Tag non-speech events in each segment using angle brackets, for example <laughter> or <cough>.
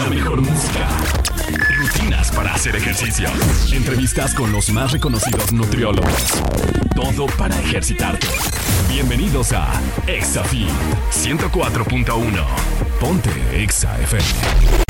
La mejor música. Rutinas para hacer ejercicio. Entrevistas con los más reconocidos nutriólogos. Todo para ejercitarte. Bienvenidos a ExaFit 104.1. Ponte Exa FM.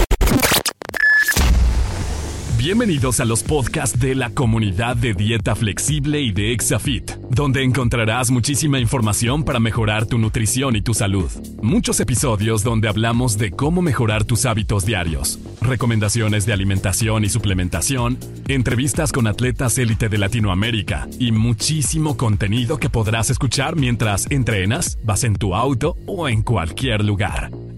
Bienvenidos a los podcasts de la comunidad de dieta flexible y de Exafit, donde encontrarás muchísima información para mejorar tu nutrición y tu salud. Muchos episodios donde hablamos de cómo mejorar tus hábitos diarios, recomendaciones de alimentación y suplementación, entrevistas con atletas élite de Latinoamérica y muchísimo contenido que podrás escuchar mientras entrenas, vas en tu auto o en cualquier lugar.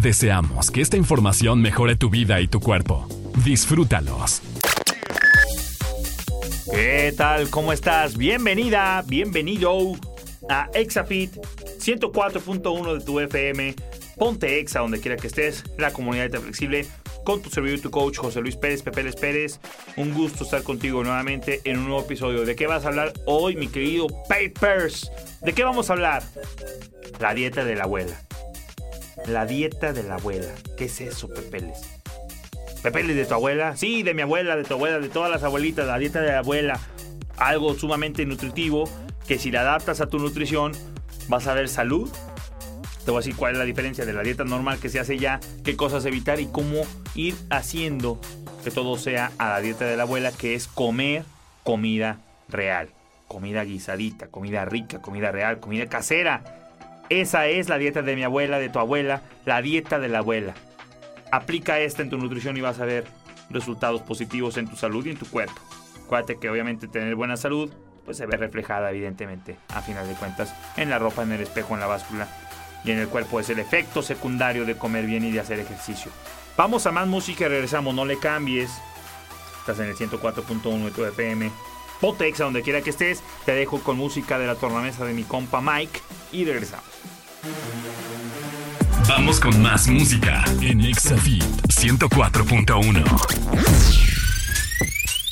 Deseamos que esta información mejore tu vida y tu cuerpo. Disfrútalos. ¿Qué tal? ¿Cómo estás? Bienvenida, bienvenido a Exafit 104.1 de tu FM. Ponte Exa donde quiera que estés, la comunidad de flexible con tu servidor y tu coach José Luis Pérez, Pepeles Pérez. Un gusto estar contigo nuevamente en un nuevo episodio. ¿De qué vas a hablar hoy, mi querido Papers? ¿De qué vamos a hablar? La dieta de la abuela. La dieta de la abuela. ¿Qué es eso, Pepeles? Pepeles de tu abuela. Sí, de mi abuela, de tu abuela, de todas las abuelitas. La dieta de la abuela. Algo sumamente nutritivo que si la adaptas a tu nutrición vas a ver salud. Te voy a decir cuál es la diferencia de la dieta normal que se hace ya, qué cosas evitar y cómo ir haciendo que todo sea a la dieta de la abuela, que es comer comida real. Comida guisadita, comida rica, comida real, comida casera. Esa es la dieta de mi abuela, de tu abuela, la dieta de la abuela. Aplica esta en tu nutrición y vas a ver resultados positivos en tu salud y en tu cuerpo. Acuérdate que obviamente tener buena salud pues se ve reflejada evidentemente a final de cuentas en la ropa, en el espejo, en la báscula y en el cuerpo. Es el efecto secundario de comer bien y de hacer ejercicio. Vamos a más música y regresamos, no le cambies. Estás en el 104.1 de tu FM. Ponte exa donde quiera que estés. Te dejo con música de la tornamesa de mi compa Mike y regresamos. Vamos con más música en Exafit 104.1.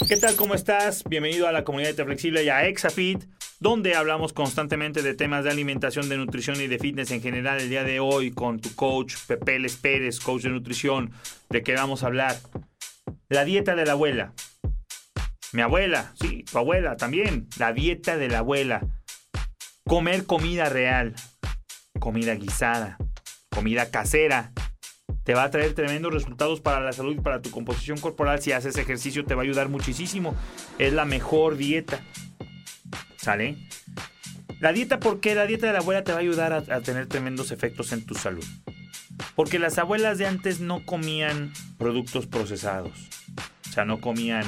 ¿Qué tal? ¿Cómo estás? Bienvenido a la comunidad de Flexible y a Exafit, donde hablamos constantemente de temas de alimentación, de nutrición y de fitness en general. El día de hoy con tu coach Pepe Les Pérez, coach de nutrición, ¿de qué vamos a hablar? La dieta de la abuela. Mi abuela, sí, tu abuela también. La dieta de la abuela. Comer comida real. Comida guisada. Comida casera. Te va a traer tremendos resultados para la salud y para tu composición corporal. Si haces ejercicio te va a ayudar muchísimo. Es la mejor dieta. ¿Sale? La dieta, ¿por qué? La dieta de la abuela te va a ayudar a, a tener tremendos efectos en tu salud. Porque las abuelas de antes no comían productos procesados. Sea, no comían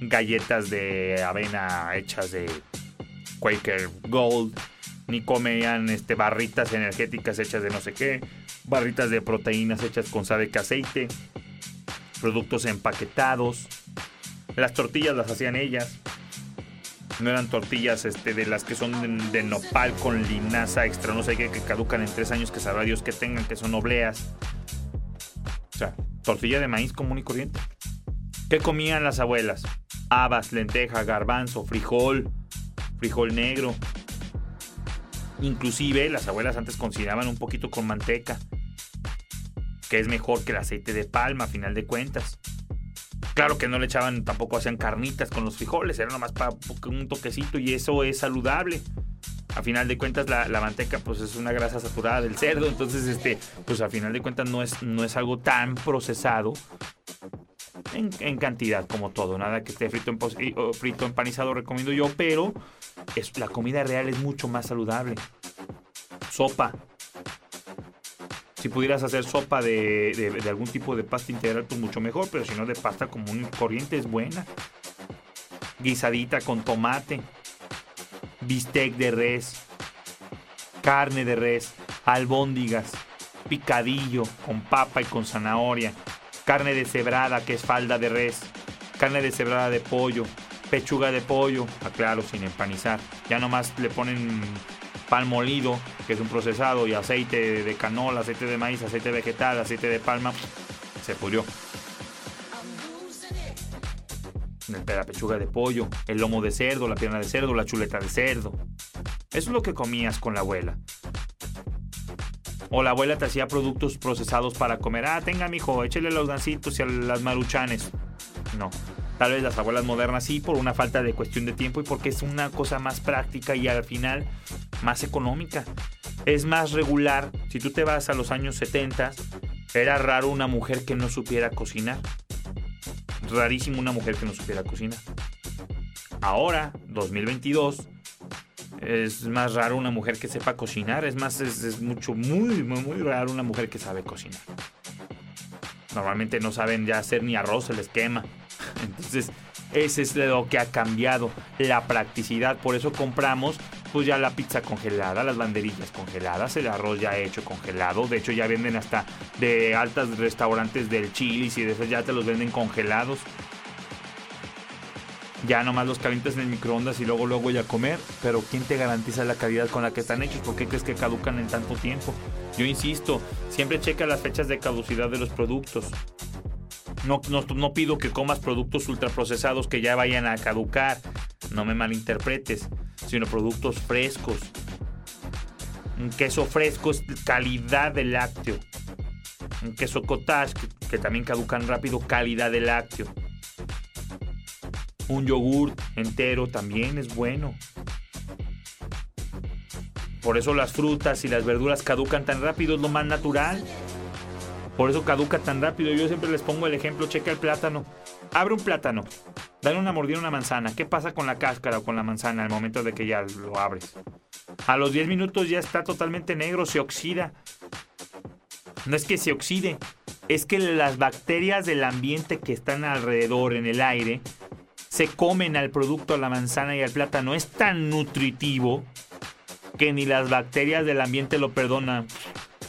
galletas de avena hechas de Quaker Gold, ni comían este, barritas energéticas hechas de no sé qué, barritas de proteínas hechas con sabe que aceite, productos empaquetados. Las tortillas las hacían ellas. No eran tortillas este, de las que son de, de nopal con linaza extra, no sé qué, que caducan en tres años, que sabrá Dios que tengan, que son obleas. O sea, tortilla de maíz común y corriente. ¿Qué comían las abuelas? Habas, lenteja, garbanzo, frijol, frijol negro. Inclusive las abuelas antes cocinaban un poquito con manteca, que es mejor que el aceite de palma a final de cuentas. Claro que no le echaban, tampoco hacían carnitas con los frijoles, era nomás para un toquecito y eso es saludable. A final de cuentas la, manteca pues es una grasa saturada del cerdo, entonces este pues a final de cuentas no es, no es algo tan procesado en, cantidad como todo. Nada que esté frito, en, frito empanizado recomiendo yo, pero es, la comida real es mucho más saludable. Sopa. Si pudieras hacer sopa de, de, de algún tipo de pasta integral, pues mucho mejor, pero si no de pasta común corriente es buena. Guisadita con tomate, bistec de res, carne de res, albóndigas, picadillo con papa y con zanahoria carne deshebrada, que es falda de res, carne deshebrada de pollo, pechuga de pollo, aclaro, sin empanizar. Ya nomás le ponen pan molido, que es un procesado, y aceite de canola, aceite de maíz, aceite vegetal, aceite de palma, se pudrió. La pechuga de pollo, el lomo de cerdo, la pierna de cerdo, la chuleta de cerdo. Eso es lo que comías con la abuela. O la abuela te hacía productos procesados para comer. Ah, tenga, mijo, échele los gancitos y a las maruchanes. No. Tal vez las abuelas modernas sí, por una falta de cuestión de tiempo y porque es una cosa más práctica y al final más económica. Es más regular. Si tú te vas a los años 70, era raro una mujer que no supiera cocinar. Rarísimo una mujer que no supiera cocinar. Ahora, 2022, es más raro una mujer que sepa cocinar. Es más, es, mucho, muy, muy, muy raro una mujer que sabe cocinar. Normalmente no saben ya hacer ni arroz, el esquema. <laughs> Entonces, ese es lo que ha cambiado, la practicidad. Por eso compramos pues ya la pizza congelada, las banderillas congeladas, el arroz ya hecho congelado. De hecho, ya venden hasta de altas restaurantes del Chili's y de esos ya te los venden congelados. Ya nomás los calientas en el microondas y luego luego ya comer. Pero ¿quién te garantiza la calidad con la que están hechos? ¿Por qué crees que caducan en tanto tiempo? Yo insisto, siempre checa las fechas de caducidad de los productos. No, no, pido que comas productos ultraprocesados que ya vayan a caducar, no me malinterpretes, sino productos frescos. Un queso fresco es calidad de lácteo. Un queso cottage, que, que también caducan rápido, calidad de lácteo. Un yogur entero también es bueno. Por eso las frutas y las verduras caducan tan rápido, es lo más natural. Por eso caduca tan rápido. Yo siempre les pongo el ejemplo, checa el plátano. Abre un plátano, dale una mordida a una manzana. ¿Qué pasa con la cáscara o con la manzana al momento de que ya lo abres? A los 10 minutos ya está totalmente negro, se oxida. No es que se oxide, es que las bacterias del ambiente que están alrededor en el aire se comen al producto, a la manzana y al plátano. Es tan nutritivo que ni las bacterias del ambiente lo perdonan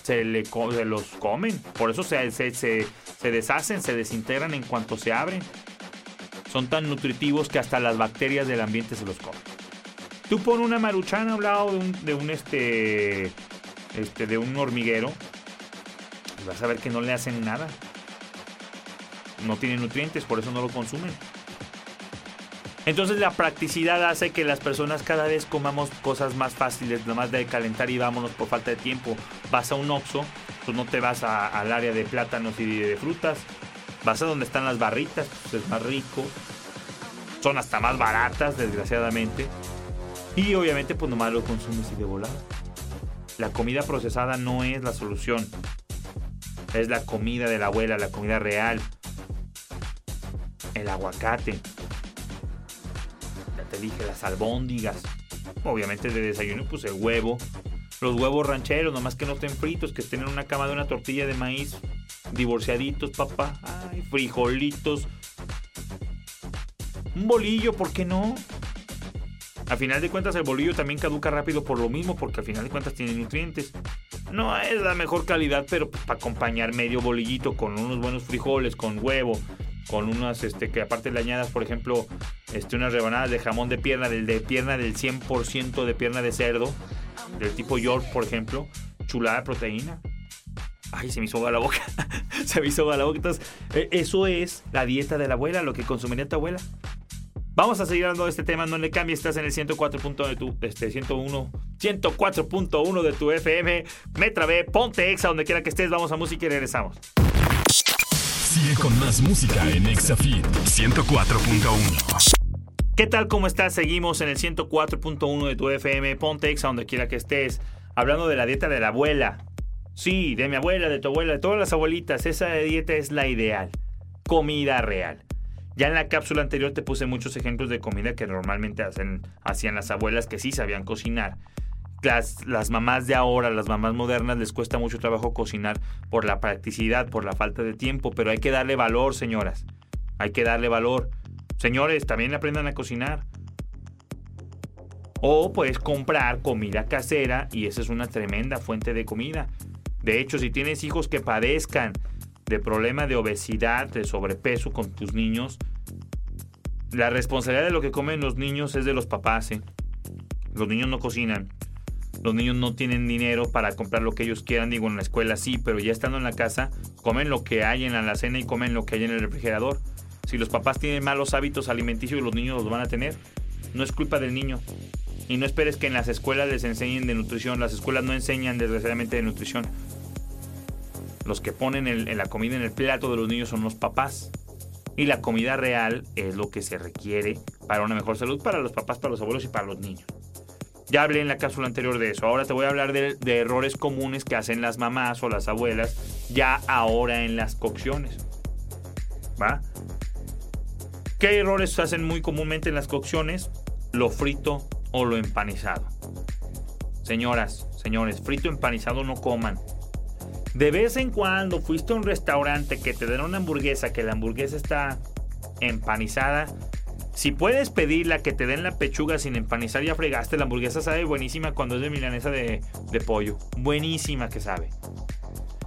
se, los comen. Por eso se, deshacen, se desintegran en cuanto se abren. Son tan nutritivos que hasta las bacterias del ambiente se los comen. Tú pon una maruchana lado de un, de un este, este, de un hormiguero y vas a ver que no le hacen nada. No tiene nutrientes, por eso no lo consumen. Entonces la practicidad hace que las personas cada vez comamos cosas más fáciles, nomás de calentar y vámonos por falta de tiempo. Vas a un Oxxo, pues no te vas al área de plátanos y de frutas, vas a donde están las barritas, pues es más rico. Son hasta más baratas, desgraciadamente. Y obviamente pues nomás lo consumes y de volada. La comida procesada no es la solución. Es la comida de la abuela, la comida real. El aguacate te dije, las albóndigas. Obviamente de desayuno, pues el huevo. Los huevos rancheros, nomás que no estén fritos, que estén en una cama de una tortilla de maíz. Divorciaditos, papá. Frijolitos. Un bolillo, ¿por qué no? A final de cuentas el bolillo también caduca rápido por lo mismo, porque al final de cuentas tiene nutrientes. No es la mejor calidad, pero para acompañar medio bolillito con unos buenos frijoles, con huevo, con unas, este, que aparte le añadas, por ejemplo, este, unas rebanadas de jamón de pierna, del de pierna del 100% de pierna de cerdo, del tipo York, por ejemplo, chulada de proteína. Ay, se me hizo la boca. <laughs> se me hizo la boca. Entonces, e, eso es la dieta de la abuela, lo que consumiría tu abuela. Vamos a seguir hablando de este tema, no le cambies, estás en el 104. de tu, este, 101, 104.1 de tu FM. Me trabé, ponte exa donde quiera que estés, vamos a música y regresamos. Sigue con más música en Exafit 104.1. ¿Qué tal? ¿Cómo estás? Seguimos en el 104.1 de tu FM. Ponte exa donde quiera que estés. Hablando de la dieta de la abuela. Sí, de mi abuela, de tu abuela, de todas las abuelitas. Esa dieta es la ideal. Comida real. Ya en la cápsula anterior te puse muchos ejemplos de comida que normalmente hacían las abuelas que sí sabían cocinar las, mamás de ahora, las mamás modernas, les cuesta mucho trabajo cocinar por la practicidad, por la falta de tiempo, pero hay que darle valor, señoras. Hay que darle valor. Señores, también aprendan a cocinar. O puedes comprar comida casera y esa es una tremenda fuente de comida. De hecho, si tienes hijos que padezcan de problema de obesidad, de sobrepeso con tus niños, la responsabilidad de lo que comen los niños es de los papás. ¿eh? Los niños no cocinan. Los niños no tienen dinero para comprar lo que ellos quieran. Digo, en la escuela sí, pero ya estando en la casa, comen lo que hay en la cena y comen lo que hay en el refrigerador. Si los papás tienen malos hábitos alimenticios, los niños los van a tener. No es culpa del niño. Y no esperes que en las escuelas les enseñen de nutrición. Las escuelas no enseñan desgraciadamente de nutrición. Los que ponen en la comida en el plato de los niños son los papás. Y la comida real es lo que se requiere para una mejor salud para los papás, para los abuelos y para los niños. Ya hablé en la cápsula anterior de eso. Ahora te voy a hablar de, errores comunes que hacen las mamás o las abuelas ya ahora en las cocciones. ¿Va? ¿Qué errores hacen muy comúnmente en las cocciones? Lo frito o lo empanizado. Señoras, señores, frito empanizado no coman. De vez en cuando fuiste a un restaurante que te den una hamburguesa, que la hamburguesa está empanizada, si puedes pedirla que te den la pechuga sin empanizar, ya fregaste. La hamburguesa sabe buenísima cuando es de milanesa de, pollo. Buenísima que sabe.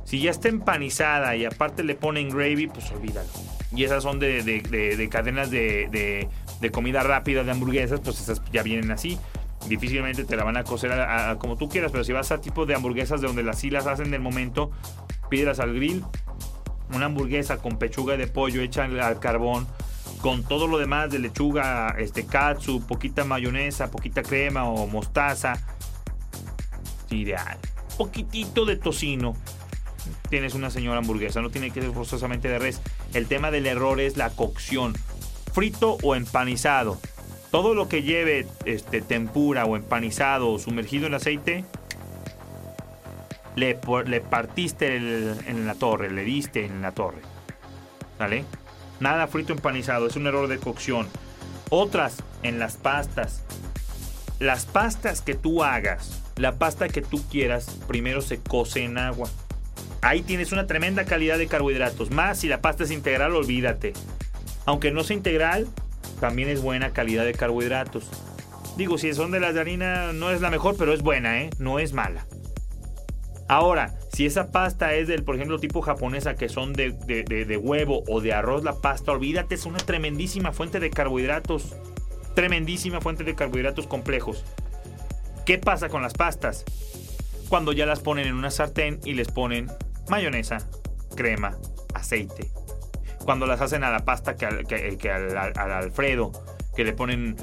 Si ya está empanizada y aparte le ponen gravy, pues olvídalo. Y esas son de, cadenas de, comida rápida de hamburguesas, pues esas ya vienen así. Difícilmente te la van a cocer como tú quieras, pero si vas a tipo de hamburguesas de donde las sí las hacen del momento, pídelas al grill. Una hamburguesa con pechuga de pollo hecha al carbón con todo lo demás de lechuga, este katsu, poquita mayonesa, poquita crema o mostaza. Ideal. Poquitito de tocino. Tienes una señora hamburguesa, no tiene que ser forzosamente de res. El tema del error es la cocción. Frito o empanizado. Todo lo que lleve este, tempura o empanizado o sumergido en aceite, le, partiste en la torre, le diste en la torre. ¿Vale? Nada frito empanizado, es un error de cocción. Otras en las pastas. Las pastas que tú hagas, la pasta que tú quieras, primero se cose en agua. Ahí tienes una tremenda calidad de carbohidratos. Más si la pasta es integral, olvídate. Aunque no sea integral, también es buena calidad de carbohidratos. Digo, si son de las de harina, no es la mejor, pero es buena, ¿eh? No es mala. Ahora, si esa pasta es del, por ejemplo, tipo japonesa, que son de, de, huevo o de arroz, la pasta, olvídate, es una tremendísima fuente de carbohidratos. Tremendísima fuente de carbohidratos complejos. ¿Qué pasa con las pastas? Cuando ya las ponen en una sartén y les ponen mayonesa, crema, aceite. Cuando las hacen a la pasta que al, al Alfredo, que le ponen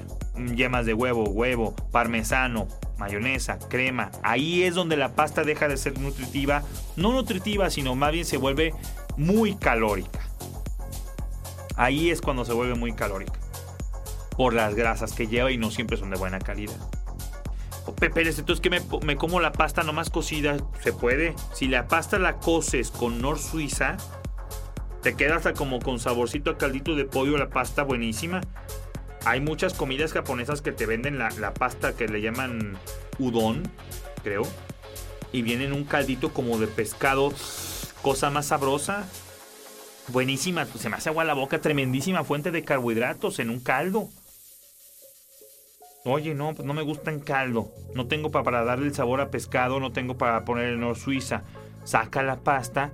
yemas de huevo, huevo, parmesano, mayonesa, crema. Ahí es donde la pasta deja de ser nutritiva. No nutritiva, sino más bien se vuelve muy calórica. Ahí es cuando se vuelve muy calórica. Por las grasas que lleva y no siempre son de buena calidad. Oh, Pepe, entonces que me, me, como la pasta nomás cocida, se puede. Si la pasta la coces con Nor Suiza, te queda hasta como con saborcito a caldito de pollo la pasta buenísima. Hay muchas comidas japonesas que te venden la, pasta que le llaman udon, creo. Y viene en un caldito como de pescado, cosa más sabrosa. Buenísima, se me hace agua la boca, tremendísima fuente de carbohidratos en un caldo. Oye, no, pues no me gusta en caldo. No tengo para, darle el sabor a pescado, no tengo para poner Nor Suiza. Saca la pasta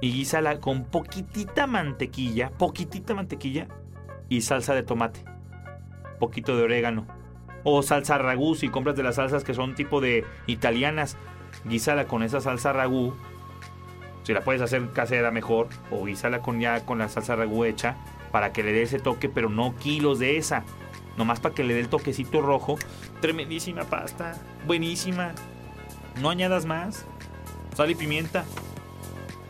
y guísala con poquitita mantequilla, poquitita mantequilla y salsa de tomate poquito de orégano. O salsa ragú, si compras de las salsas que son tipo de italianas, guísala con esa salsa ragú. Si la puedes hacer casera mejor, o guísala con ya con la salsa ragú hecha, para que le dé ese toque, pero no kilos de esa. Nomás para que le dé el toquecito rojo. Tremendísima pasta, buenísima. No añadas más. Sal y pimienta.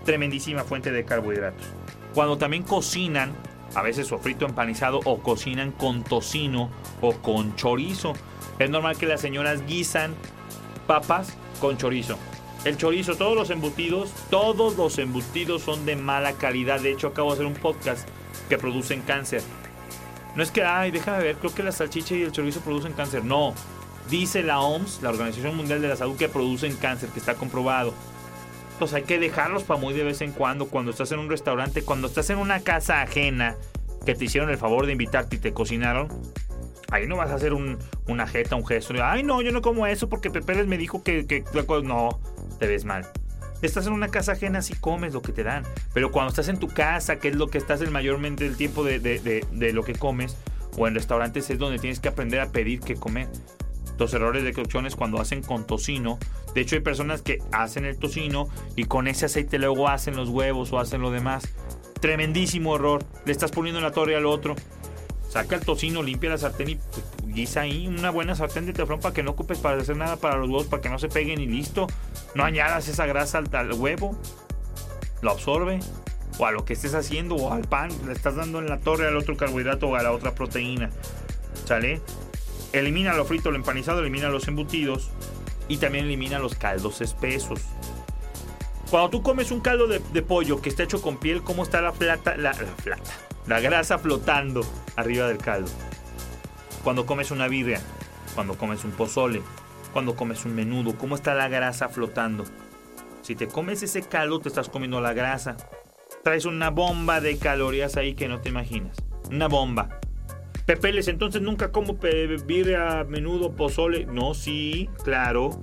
Tremendísima fuente de carbohidratos. Cuando también cocinan, a veces sofrito empanizado o cocinan con tocino o con chorizo. Es normal que las señoras guisan papas con chorizo. El chorizo, todos los embutidos, todos los embutidos son de mala calidad. De hecho, acabo de hacer un podcast que producen cáncer. No es que, ay, déjame ver, creo que la salchicha y el chorizo producen cáncer. No, dice la OMS, la Organización Mundial de la Salud, que producen cáncer, que está comprobado. Pues hay que dejarlos para muy de vez en cuando, cuando estás en un restaurante, cuando estás en una casa ajena, que te hicieron el favor de invitarte y te cocinaron. Ahí no vas a hacer un, una jeta, un gesto. Ay, no, yo no como eso porque Pepe me dijo que, que no, te ves mal. Estás en una casa ajena, sí comes lo que te dan. Pero cuando estás en tu casa, que es lo que estás el mayormente del tiempo de, de lo que comes, o en restaurantes es donde tienes que aprender a pedir qué comer. Los errores de cocción es cuando hacen con tocino. De hecho, hay personas que hacen el tocino y con ese aceite luego hacen los huevos o hacen lo demás. Tremendísimo error. Le estás poniendo la torre al otro. Saca el tocino, limpia la sartén y pues, guisa ahí una buena sartén de teflón para que no ocupes para hacer nada para los huevos, para que no se peguen y listo. No añadas esa grasa al, al huevo. Lo absorbe o a lo que estés haciendo o al pan, le estás dando en la torre al otro carbohidrato o a la otra proteína. ¿Sale? Elimina lo frito, lo empanizado, elimina los embutidos y también elimina los caldos espesos. Cuando tú comes un caldo de, pollo que está hecho con piel, ¿cómo está la plata? La, la La grasa flotando arriba del caldo. Cuando comes una birria, cuando comes un pozole, cuando comes un menudo, ¿cómo está la grasa flotando? Si te comes ese caldo, te estás comiendo la grasa traes una bomba de calorías ahí que no te imaginas. Una bomba. Pepeles, entonces nunca como a menudo, pozole. No, sí, claro.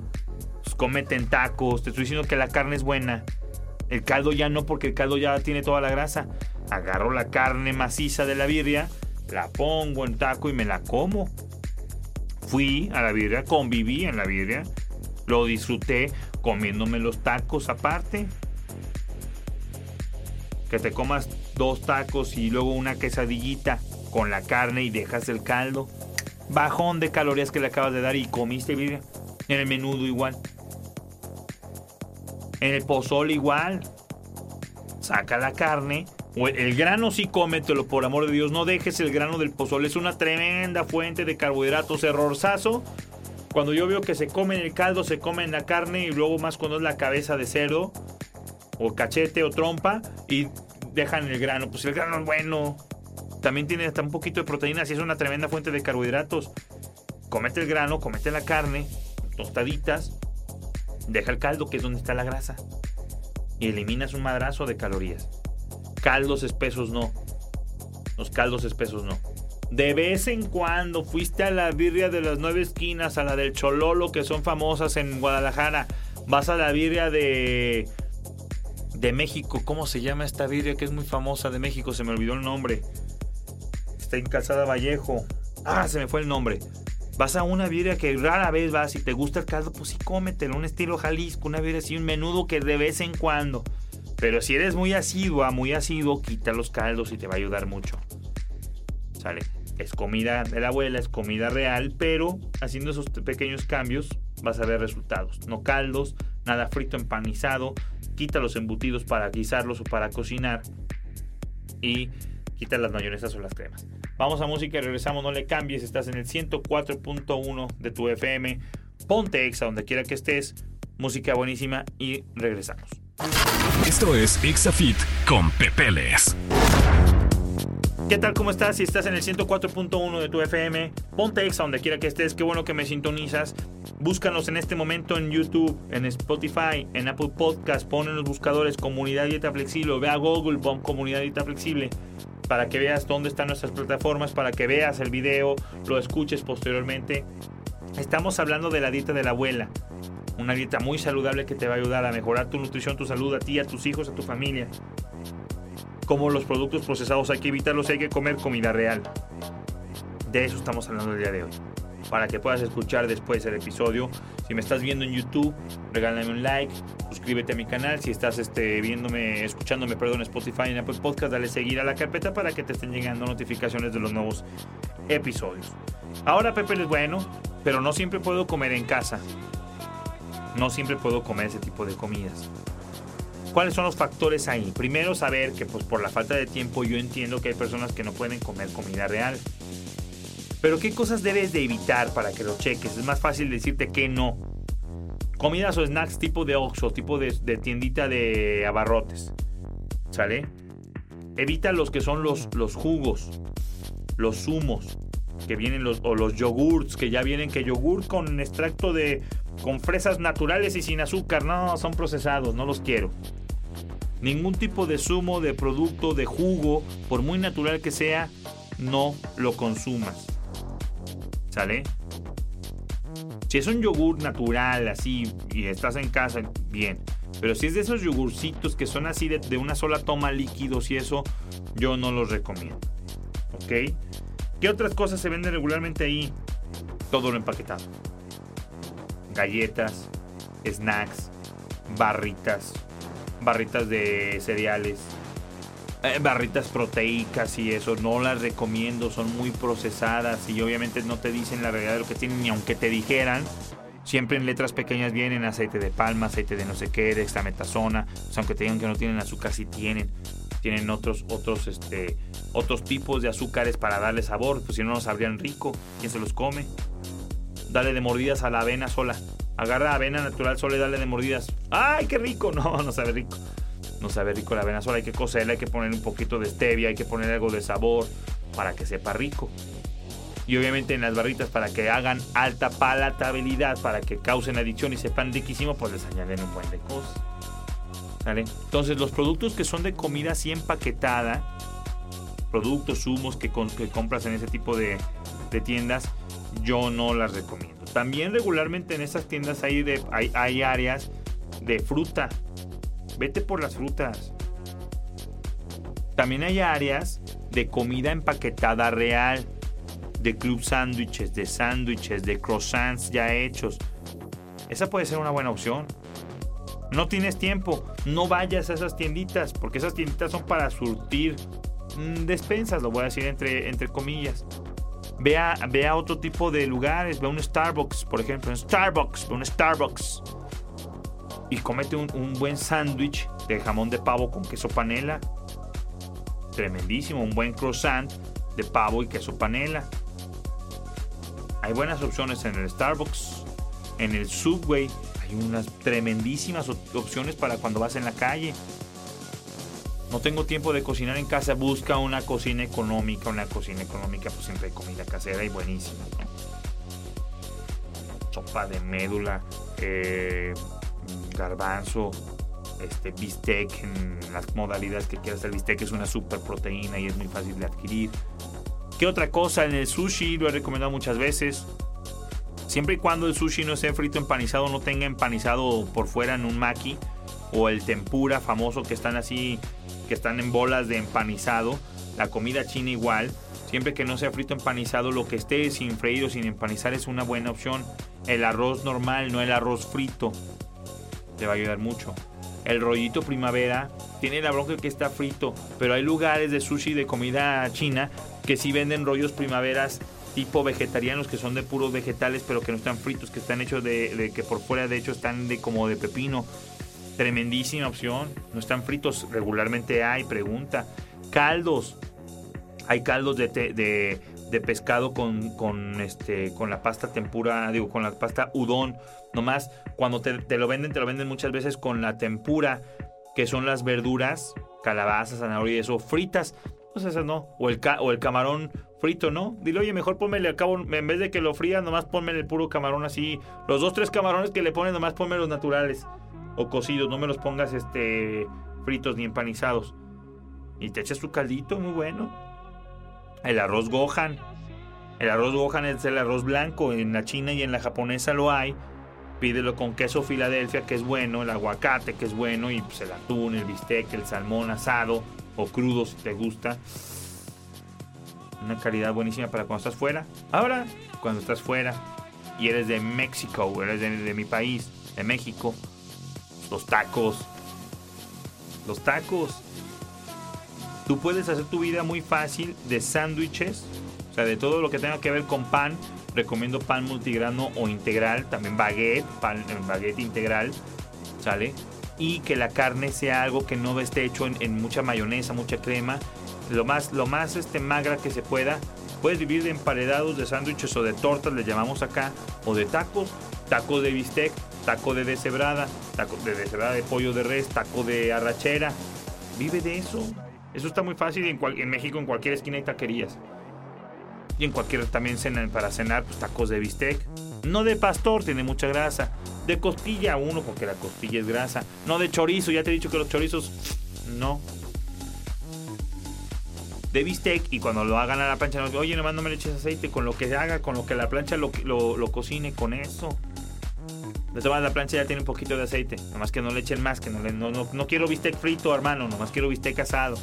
Pues cometen tacos. Te estoy diciendo que la carne es buena. El caldo ya no, porque el caldo ya tiene toda la grasa. Agarro la carne maciza de la birria, la pongo en taco y me la como. Fui a la birria, conviví en la birria, lo disfruté comiéndome los tacos aparte que te comas dos tacos y luego una quesadillita con la carne y dejas el caldo. Bajón de calorías que le acabas de dar y comiste, En el menudo igual. En el pozole igual. Saca la carne. El, grano sí cómetelo, por amor de Dios. No dejes el grano del pozole. Es una tremenda fuente de carbohidratos. Errorzazo. Cuando yo veo que se come el caldo, se come en la carne y luego más cuando es la cabeza de cerdo o cachete o trompa y dejan el grano. Pues el grano es bueno. También tiene hasta un poquito de proteínas y es una tremenda fuente de carbohidratos. Comete el grano, comete la carne, tostaditas, deja el caldo, que es donde está la grasa. Y eliminas un madrazo de calorías. Caldos espesos no. Los caldos espesos no. De vez en cuando fuiste a la birria de las nueve esquinas, a la del Chololo, que son famosas en Guadalajara. Vas a la birria de de México. ¿Cómo se llama esta birria que es muy famosa de México? Se me olvidó el nombre. Está en Calzada Vallejo. Ah, se me fue el nombre. Vas a una birria que rara vez vas y te gusta el caldo, pues sí cómetelo, un estilo Jalisco, una birria así, un menudo que de vez en cuando. Pero si eres muy asidua, muy asiduo, quita los caldos y te va a ayudar mucho. Sale. Es comida de la abuela, es comida real, pero haciendo esos pequeños cambios vas a ver resultados. No caldos, nada frito empanizado, quita los embutidos para guisarlos o para cocinar y quita las mayonesas o las cremas. Vamos a música y regresamos, no le cambies, estás en el 104.1 de tu FM, ponte exa donde quiera que estés, música buenísima y regresamos. Esto es Exafit con Pepeles. ¿Qué tal? ¿Cómo estás? Si estás en el 104.1 de tu FM, ponte exa donde quiera que estés. Qué bueno que me sintonizas. Búscanos en este momento en YouTube, en Spotify, en Apple Podcast. Pon en los buscadores Comunidad Dieta Flexible. Ve a Google, pon Comunidad Dieta Flexible para que veas dónde están nuestras plataformas, para que veas el video, lo escuches posteriormente. Estamos hablando de la dieta de la abuela. Una dieta muy saludable que te va a ayudar a mejorar tu nutrición, tu salud, a ti, a tus hijos, a tu familia como los productos procesados hay que evitarlos, hay que comer comida real. De eso estamos hablando el día de hoy. Para que puedas escuchar después el episodio. Si me estás viendo en YouTube, regálame un like, suscríbete a mi canal. Si estás este, viéndome, escuchándome, perdón, Spotify en Apple Podcast, dale seguir a la carpeta para que te estén llegando notificaciones de los nuevos episodios. Ahora Pepe es bueno, pero no siempre puedo comer en casa. No siempre puedo comer ese tipo de comidas. ¿Cuáles son los factores ahí? Primero saber que pues por la falta de tiempo yo entiendo que hay personas que no pueden comer comida real. Pero ¿qué cosas debes de evitar para que lo cheques? Es más fácil decirte que no. Comidas o snacks tipo de Oxxo, tipo de, tiendita de abarrotes. ¿Sale? Evita los que son los, los jugos, los zumos, que vienen los, o los yogurts, que ya vienen que yogur con extracto de, con fresas naturales y sin azúcar. No, son procesados, no los quiero. Ningún tipo de zumo, de producto, de jugo, por muy natural que sea, no lo consumas. ¿Sale? Si es un yogur natural así y estás en casa, bien. Pero si es de esos yogurcitos que son así de, de una sola toma líquidos y eso, yo no los recomiendo. ¿Ok? ¿Qué otras cosas se venden regularmente ahí? Todo lo empaquetado. Galletas, snacks, barritas, barritas de cereales, eh, barritas proteicas y eso. No las recomiendo, son muy procesadas y obviamente no te dicen la realidad de lo que tienen, ni aunque te dijeran. Siempre en letras pequeñas vienen aceite de palma, aceite de no sé qué, de extrametasona. O sea, aunque te digan que no tienen azúcar, sí tienen. Tienen otros, otros, este, otros tipos de azúcares para darle sabor. Pues si no, no sabrían rico. ¿Quién se los come? Dale de mordidas a la avena sola. Agarra avena natural sola y dale de mordidas. ¡Ay, qué rico! <laughs> No, no sabe rico. No sabe rico la avena sola. Hay que cocerla, hay que poner un poquito de stevia, hay que poner algo de sabor para que sepa rico. Y obviamente en las barritas para que hagan alta palatabilidad, para que causen adicción y sepan riquísimo, pues les añaden un buen de cosas. ¿Vale? Entonces los productos que son de comida así empaquetada, productos, humos que, que compras en ese tipo de, de, tiendas, yo no las recomiendo. También regularmente en esas tiendas hay, de, hay, hay áreas de fruta. Vete por las frutas. También hay áreas de comida empaquetada real de club sándwiches, de sándwiches, de croissants ya hechos. Esa puede ser una buena opción. No tienes tiempo, no vayas a esas tienditas, porque esas tienditas son para surtir mmm, despensas, lo voy a decir entre, entre comillas. Ve a, otro tipo de lugares, ve a un Starbucks, por ejemplo, un Starbucks, un Starbucks. Y comete un, un buen sándwich de jamón de pavo con queso panela. Tremendísimo, un buen croissant de pavo y queso panela. Hay buenas opciones en el Starbucks, en el Subway. Hay unas tremendísimas opciones para cuando vas en la calle. No tengo tiempo de cocinar en casa. Busca una cocina económica. Una cocina económica, pues siempre hay comida casera y buenísima. Sopa de médula, eh, garbanzo, este bistec en las modalidades que quieras. El bistec es una super proteína y es muy fácil de adquirir. ¿Qué otra cosa? En el sushi lo he recomendado muchas veces. Siempre y cuando el sushi no esté frito empanizado, no tenga empanizado por fuera en un maki o el tempura famoso que están así, que están en bolas de empanizado. La comida china igual. Siempre que no sea frito empanizado, lo que esté sin freír o sin empanizar es una buena opción. El arroz normal, no el arroz frito. Te va a ayudar mucho. El rollito primavera tiene la bronca que está frito, pero hay lugares de sushi de comida china que sí venden rollos primaveras tipo vegetarianos que son de puros vegetales pero que no están fritos, que están hechos de, que por fuera de hecho están de como de pepino. Tremendísima opción. No están fritos, regularmente hay, pregunta. Caldos. Hay caldos de, te, de, de pescado con, con, este, con la pasta tempura, digo, con la pasta udon. Nomás cuando te, te, lo venden, te lo venden muchas veces con la tempura, que son las verduras, calabaza, zanahoria y eso, fritas. Pues esas no. O el, ca o el camarón frito, ¿no? Dile, oye, mejor pónmele al cabo, en vez de que lo frías, nomás ponme el puro camarón así. Los dos, tres camarones que le pones, nomás ponme los naturales. O cocidos, no me los pongas este fritos ni empanizados. Y te echas tu caldito, muy bueno. El arroz gohan. El arroz gohan es el arroz blanco. En la china y en la japonesa lo hay. Pídelo con queso Filadelfia, que es bueno. El aguacate, que es bueno. Y pues el atún, el bistec, el salmón asado o crudo si te gusta. Una calidad buenísima para cuando estás fuera. Ahora, cuando estás fuera y eres de México, eres de, de mi país, de México, los tacos. Los tacos. Tú puedes hacer tu vida muy fácil de sándwiches, o sea, de todo lo que tenga que ver con pan. Recomiendo pan multigrano o integral, también baguette, pan, baguette integral, ¿sale? y que la carne sea algo que no esté hecho en, mucha mayonesa, mucha crema, lo más, lo más este, magra que se pueda. Puedes vivir de emparedados, de sándwiches o de tortas, le llamamos acá, o de tacos, taco de bistec, taco de deshebrada, taco de deshebrada de pollo de res, taco de arrachera. Vive de eso. Eso está muy fácil en, México, en cualquier esquina hay taquerías. Y en cualquier también cena, para cenar, pues tacos de bistec. No de pastor, tiene mucha grasa. De costilla uno, porque la costilla es grasa. No de chorizo, ya te he dicho que los chorizos no. De bistec y cuando lo hagan a la plancha, no, oye, nomás no me le eches aceite, con lo que haga, con lo que la plancha lo, lo cocine, con eso. De todas la plancha ya tiene un poquito de aceite. Nomás que no le echen más, que no, no, no, no quiero bistec frito, hermano. Nomás quiero bistec asado.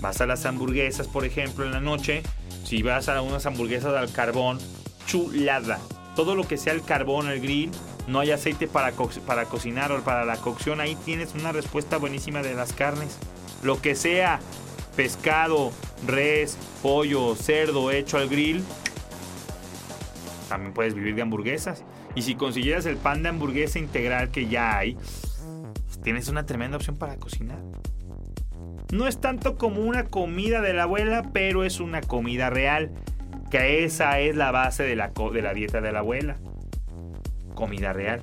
Vas a las hamburguesas, por ejemplo, en la noche. Si vas a unas hamburguesas al carbón, chulada. Todo lo que sea el carbón, el grill, no hay aceite para, para cocinar o para la cocción. Ahí tienes una respuesta buenísima de las carnes. Lo que sea, pescado, res, pollo, cerdo hecho al grill, también puedes vivir de hamburguesas. Y si consiguieras el pan de hamburguesa integral que ya hay, tienes una tremenda opción para cocinar. No es tanto como una comida de la abuela, pero es una comida real. Que esa es la base de la, de la dieta de la abuela. Comida real.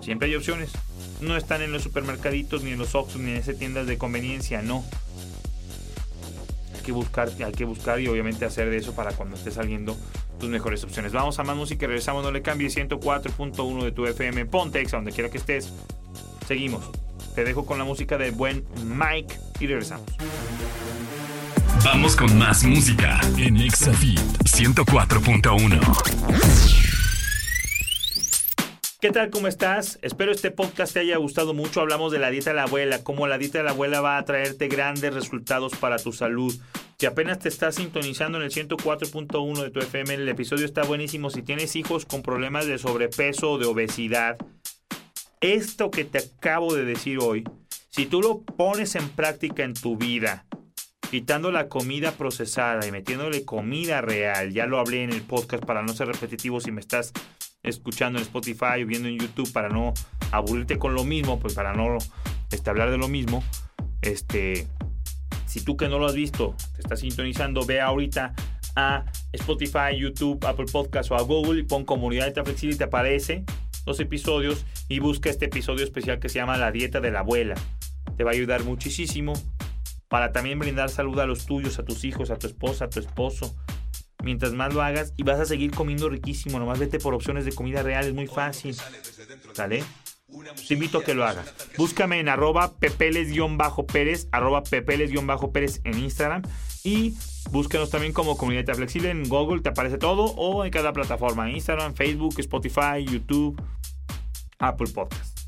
Siempre hay opciones. No están en los supermercaditos, ni en los Oxxos, ni en esas tiendas de conveniencia, no. Hay que buscar, hay que buscar y obviamente hacer de eso para cuando esté saliendo tus mejores opciones. Vamos a más música y regresamos, no le cambies 104.1 de tu FM, Pontex, a donde quiera que estés. Seguimos. Te dejo con la música del buen Mike y regresamos. Vamos con más música en Exafit 104.1. ¿Qué tal? ¿Cómo estás? Espero este podcast te haya gustado mucho. Hablamos de la dieta de la abuela, cómo la dieta de la abuela va a traerte grandes resultados para tu salud. Si apenas te estás sintonizando en el 104.1 de tu FM, el episodio está buenísimo. Si tienes hijos con problemas de sobrepeso o de obesidad, esto que te acabo de decir hoy, si tú lo pones en práctica en tu vida, quitando la comida procesada y metiéndole comida real, ya lo hablé en el podcast para no ser repetitivo si me estás escuchando en Spotify o viendo en YouTube para no aburrirte con lo mismo, pues para no este, hablar de lo mismo, este, si tú que no lo has visto, te estás sintonizando, ve ahorita a Spotify, YouTube, Apple Podcast o a Google y pon Comunidad de Flexible y te aparece los episodios y busca este episodio especial que se llama La Dieta de la Abuela. Te va a ayudar muchísimo para también brindar salud a los tuyos, a tus hijos, a tu esposa, a tu esposo. Mientras más lo hagas y vas a seguir comiendo riquísimo, nomás vete por opciones de comida real, es muy fácil. ¿Sale? Te invito a que lo hagas. Búscame en arroba pepeles-pérez, arroba pepeles-pérez en Instagram y búscanos también como Comunidad Flexible en Google, te aparece todo o en cada plataforma, Instagram, Facebook, Spotify, YouTube, Apple Podcast.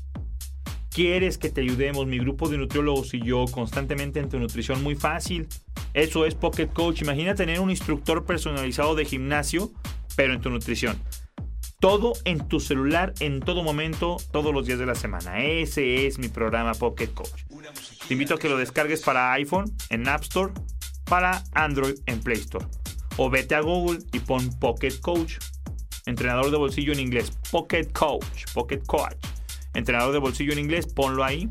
¿Quieres que te ayudemos, mi grupo de nutriólogos y yo, constantemente en tu nutrición? Muy fácil. Eso es Pocket Coach. Imagina tener un instructor personalizado de gimnasio, pero en tu nutrición. Todo en tu celular, en todo momento, todos los días de la semana. Ese es mi programa Pocket Coach. Te invito a que lo descargues para iPhone en App Store, para Android en Play Store. O vete a Google y pon Pocket Coach. Entrenador de bolsillo en inglés. Pocket Coach. Pocket Coach. Entrenador de bolsillo en inglés, ponlo ahí.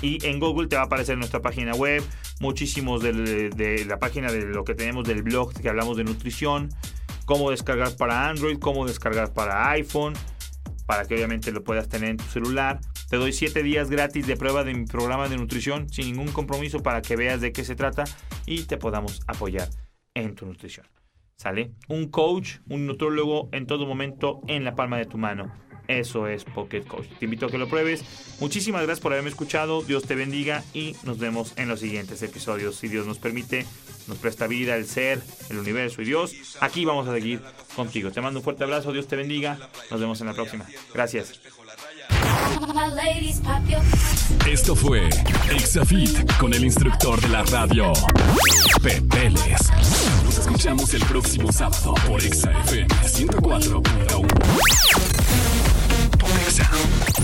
Y en Google te va a aparecer nuestra página web, muchísimos de, de la página de lo que tenemos del blog que hablamos de nutrición cómo descargar para Android, cómo descargar para iPhone, para que obviamente lo puedas tener en tu celular. Te doy 7 días gratis de prueba de mi programa de nutrición sin ningún compromiso para que veas de qué se trata y te podamos apoyar en tu nutrición. ¿Sale? Un coach, un nutrólogo en todo momento en la palma de tu mano. Eso es Pocket Coach. Te invito a que lo pruebes. Muchísimas gracias por haberme escuchado. Dios te bendiga y nos vemos en los siguientes episodios. Si Dios nos permite, nos presta vida, el ser, el universo y Dios. Aquí vamos a seguir contigo. Te mando un fuerte abrazo. Dios te bendiga. Nos vemos en la próxima. Gracias. Esto fue Exafit con el instructor de la radio, Pepeles. Nos escuchamos el próximo sábado por ExaFM 104.1. Exa.